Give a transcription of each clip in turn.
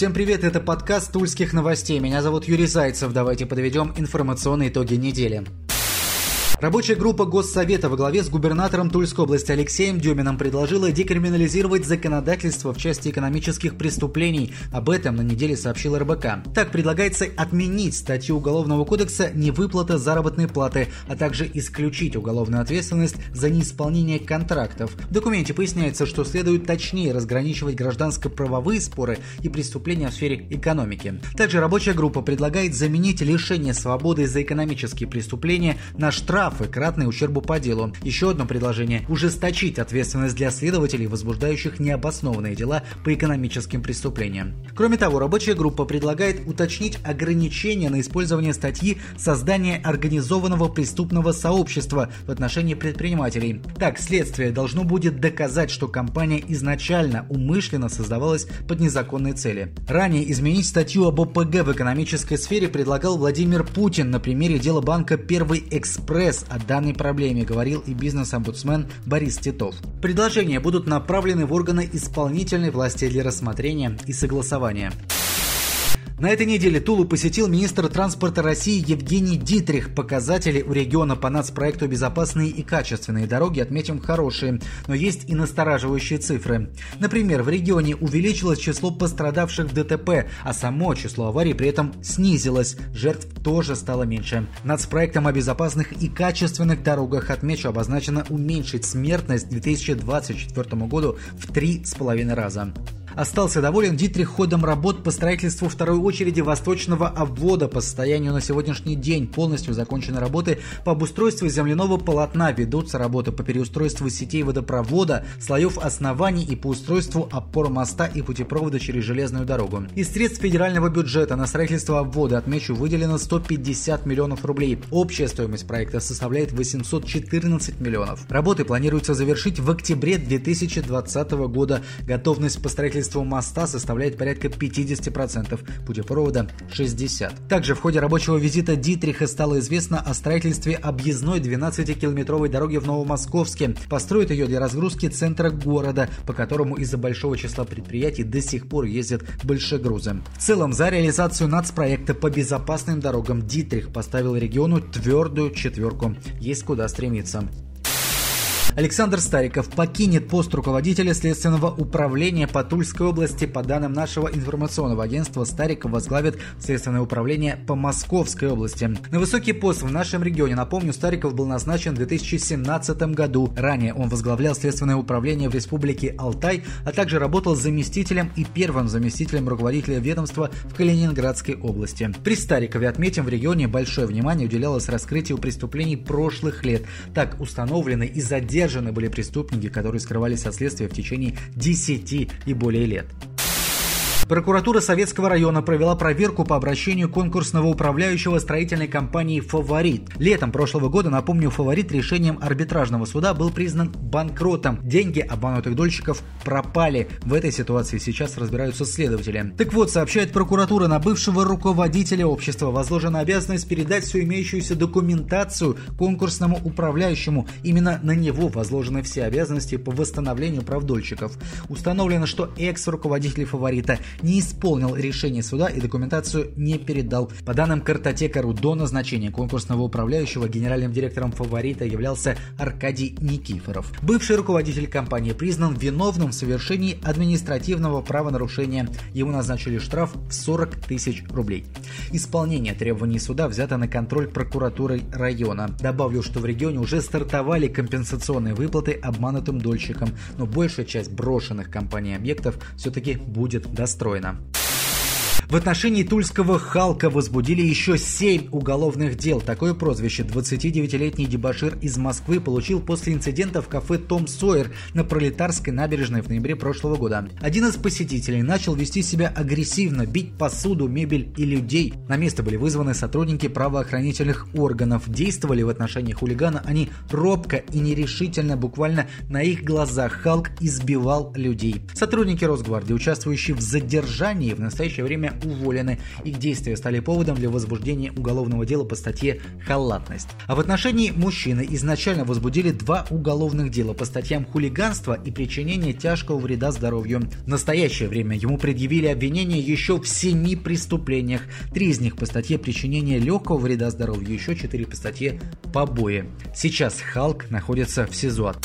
Всем привет, это подкаст Тульских новостей. Меня зовут Юрий Зайцев. Давайте подведем информационные итоги недели. Рабочая группа Госсовета во главе с губернатором Тульской области Алексеем Дюминым предложила декриминализировать законодательство в части экономических преступлений. Об этом на неделе сообщил РБК. Так предлагается отменить статью Уголовного кодекса «Невыплата заработной платы», а также исключить уголовную ответственность за неисполнение контрактов. В документе поясняется, что следует точнее разграничивать гражданско-правовые споры и преступления в сфере экономики. Также рабочая группа предлагает заменить лишение свободы за экономические преступления на штраф штрафы, кратные ущербу по делу. Еще одно предложение – ужесточить ответственность для следователей, возбуждающих необоснованные дела по экономическим преступлениям. Кроме того, рабочая группа предлагает уточнить ограничения на использование статьи «Создание организованного преступного сообщества» в отношении предпринимателей. Так, следствие должно будет доказать, что компания изначально умышленно создавалась под незаконные цели. Ранее изменить статью об ОПГ в экономической сфере предлагал Владимир Путин на примере дела банка «Первый экспресс», о данной проблеме, говорил и бизнес-омбудсмен Борис Титов. Предложения будут направлены в органы исполнительной власти для рассмотрения и согласования. На этой неделе Тулу посетил министр транспорта России Евгений Дитрих. Показатели у региона по нацпроекту «Безопасные и качественные дороги» отметим хорошие, но есть и настораживающие цифры. Например, в регионе увеличилось число пострадавших в ДТП, а само число аварий при этом снизилось. Жертв тоже стало меньше. Нацпроектом о безопасных и качественных дорогах, отмечу, обозначено уменьшить смертность к 2024 году в три с половиной раза. Остался доволен Дитрих ходом работ по строительству второй очереди восточного обвода. По состоянию на сегодняшний день полностью закончены работы по обустройству земляного полотна. Ведутся работы по переустройству сетей водопровода, слоев оснований и по устройству опор моста и путепровода через железную дорогу. Из средств федерального бюджета на строительство обвода, отмечу, выделено 150 миллионов рублей. Общая стоимость проекта составляет 814 миллионов. Работы планируется завершить в октябре 2020 года. Готовность по строительству строительству моста составляет порядка 50%, путепровода 60%. Также в ходе рабочего визита Дитриха стало известно о строительстве объездной 12-километровой дороги в Новомосковске. Построят ее для разгрузки центра города, по которому из-за большого числа предприятий до сих пор ездят большегрузы. В целом, за реализацию нацпроекта по безопасным дорогам Дитрих поставил региону твердую четверку. Есть куда стремиться. Александр Стариков покинет пост руководителя Следственного управления по Тульской области. По данным нашего информационного агентства, Стариков возглавит Следственное управление по Московской области. На высокий пост в нашем регионе, напомню, Стариков был назначен в 2017 году. Ранее он возглавлял Следственное управление в Республике Алтай, а также работал заместителем и первым заместителем руководителя ведомства в Калининградской области. При Старикове, отметим, в регионе большое внимание уделялось раскрытию преступлений прошлых лет. Так установлены и задержаны задержаны были преступники, которые скрывались от следствия в течение 10 и более лет. Прокуратура Советского района провела проверку по обращению конкурсного управляющего строительной компании «Фаворит». Летом прошлого года, напомню, «Фаворит» решением арбитражного суда был признан банкротом. Деньги обманутых дольщиков пропали. В этой ситуации сейчас разбираются следователи. Так вот, сообщает прокуратура, на бывшего руководителя общества возложена обязанность передать всю имеющуюся документацию конкурсному управляющему. Именно на него возложены все обязанности по восстановлению прав дольщиков. Установлено, что экс-руководитель «Фаворита» не исполнил решение суда и документацию не передал. По данным картотека.ру, до назначения конкурсного управляющего генеральным директором «Фаворита» являлся Аркадий Никифоров. Бывший руководитель компании признан виновным в совершении административного правонарушения. Ему назначили штраф в 40 тысяч рублей. Исполнение требований суда взято на контроль прокуратурой района. Добавлю, что в регионе уже стартовали компенсационные выплаты обманутым дольщикам, но большая часть брошенных компанией объектов все-таки будет достроена устроена. В отношении тульского Халка возбудили еще семь уголовных дел. Такое прозвище 29-летний дебашир из Москвы получил после инцидента в кафе «Том Сойер» на Пролетарской набережной в ноябре прошлого года. Один из посетителей начал вести себя агрессивно, бить посуду, мебель и людей. На место были вызваны сотрудники правоохранительных органов. Действовали в отношении хулигана они робко и нерешительно, буквально на их глазах Халк избивал людей. Сотрудники Росгвардии, участвующие в задержании, в настоящее время уволены. Их действия стали поводом для возбуждения уголовного дела по статье «Халатность». А в отношении мужчины изначально возбудили два уголовных дела по статьям хулиганства и причинение тяжкого вреда здоровью. В настоящее время ему предъявили обвинения еще в семи преступлениях. Три из них по статье причинения легкого вреда здоровью, еще четыре по статье побои. Сейчас Халк находится в СИЗО.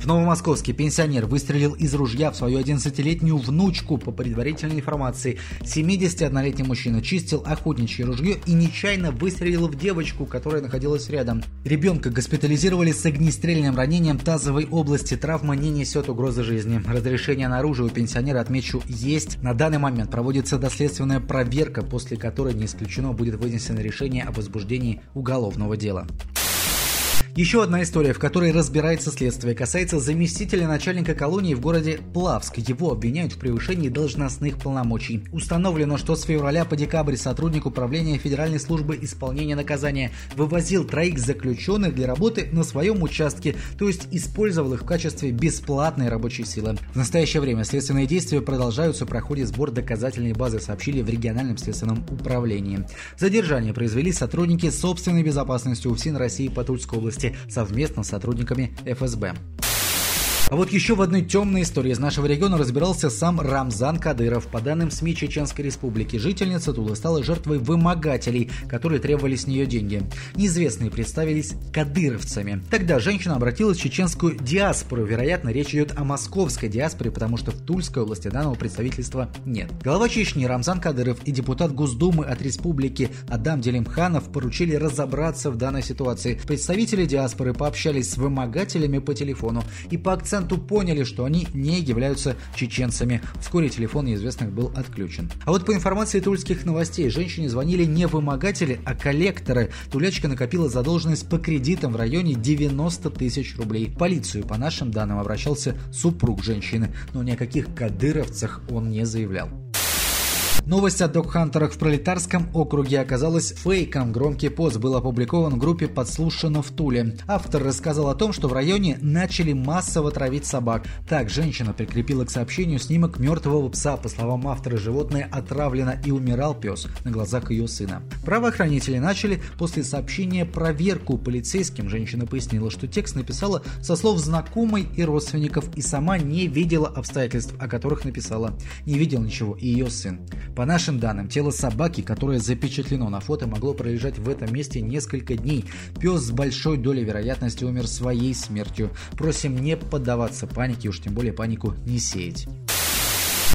В Новомосковске пенсионер выстрелил из ружья в свою 11-летнюю внучку. По предварительной информации, 71-летний мужчина чистил охотничье ружье и нечаянно выстрелил в девочку, которая находилась рядом. Ребенка госпитализировали с огнестрельным ранением тазовой области. Травма не несет угрозы жизни. Разрешение на оружие у пенсионера, отмечу, есть. На данный момент проводится доследственная проверка, после которой не исключено будет вынесено решение о возбуждении уголовного дела. Еще одна история, в которой разбирается следствие, касается заместителя начальника колонии в городе Плавск. Его обвиняют в превышении должностных полномочий. Установлено, что с февраля по декабрь сотрудник управления Федеральной службы исполнения наказания вывозил троих заключенных для работы на своем участке, то есть использовал их в качестве бесплатной рабочей силы. В настоящее время следственные действия продолжаются, проходит сбор доказательной базы, сообщили в региональном следственном управлении. Задержание произвели сотрудники собственной безопасности УФСИН России по Тульской области области совместно с сотрудниками ФСБ. А вот еще в одной темной истории из нашего региона разбирался сам Рамзан Кадыров. По данным СМИ Чеченской Республики, жительница Тулы стала жертвой вымогателей, которые требовали с нее деньги. Неизвестные представились кадыровцами. Тогда женщина обратилась в чеченскую диаспору. Вероятно, речь идет о московской диаспоре, потому что в Тульской области данного представительства нет. Глава Чечни Рамзан Кадыров и депутат Госдумы от республики Адам Делимханов поручили разобраться в данной ситуации. Представители диаспоры пообщались с вымогателями по телефону и по акценту проценту поняли, что они не являются чеченцами. Вскоре телефон неизвестных был отключен. А вот по информации тульских новостей, женщине звонили не вымогатели, а коллекторы. Тулячка накопила задолженность по кредитам в районе 90 тысяч рублей. В полицию, по нашим данным, обращался супруг женщины, но ни о каких кадыровцах он не заявлял. Новость о док-хантерах в пролетарском округе оказалась фейком. Громкий пост был опубликован в группе «Подслушано в Туле». Автор рассказал о том, что в районе начали массово травить собак. Так, женщина прикрепила к сообщению снимок мертвого пса. По словам автора, животное отравлено и умирал пес на глазах ее сына. Правоохранители начали после сообщения проверку полицейским. Женщина пояснила, что текст написала со слов знакомой и родственников и сама не видела обстоятельств, о которых написала. Не видел ничего и ее сын. По нашим данным, тело собаки, которое запечатлено на фото, могло пролежать в этом месте несколько дней. Пес с большой долей вероятности умер своей смертью. Просим не поддаваться панике, уж тем более панику не сеять.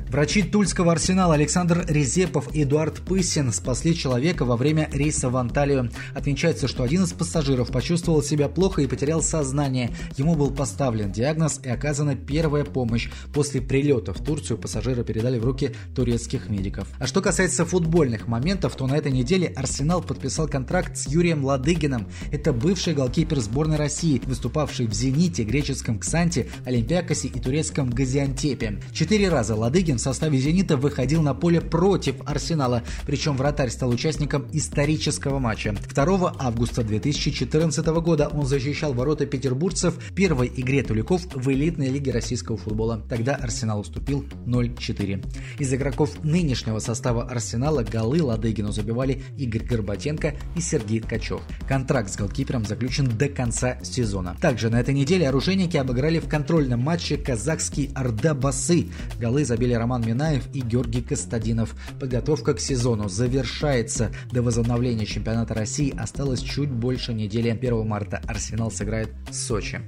Врачи Тульского арсенала Александр Резепов и Эдуард Пысин спасли человека во время рейса в Анталию. Отмечается, что один из пассажиров почувствовал себя плохо и потерял сознание. Ему был поставлен диагноз и оказана первая помощь. После прилета в Турцию пассажира передали в руки турецких медиков. А что касается футбольных моментов, то на этой неделе Арсенал подписал контракт с Юрием Ладыгиным. Это бывший голкипер сборной России, выступавший в «Зените», греческом «Ксанте», «Олимпиакосе» и турецком «Газиантепе». Четыре раза Ладыгин составе «Зенита» выходил на поле против «Арсенала», причем вратарь стал участником исторического матча. 2 августа 2014 года он защищал ворота петербургцев в первой игре Туликов в элитной лиге российского футбола. Тогда «Арсенал» уступил 0-4. Из игроков нынешнего состава «Арсенала» голы Ладыгину забивали Игорь Горбатенко и Сергей Ткачев. Контракт с голкипером заключен до конца сезона. Также на этой неделе оружейники обыграли в контрольном матче казахский Орда Басы. Голы забили Роман Минаев и Георгий Костадинов. Подготовка к сезону завершается. До возобновления чемпионата России осталось чуть больше недели. 1 марта Арсенал сыграет в Сочи.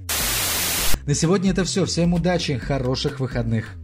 На сегодня это все. Всем удачи, хороших выходных.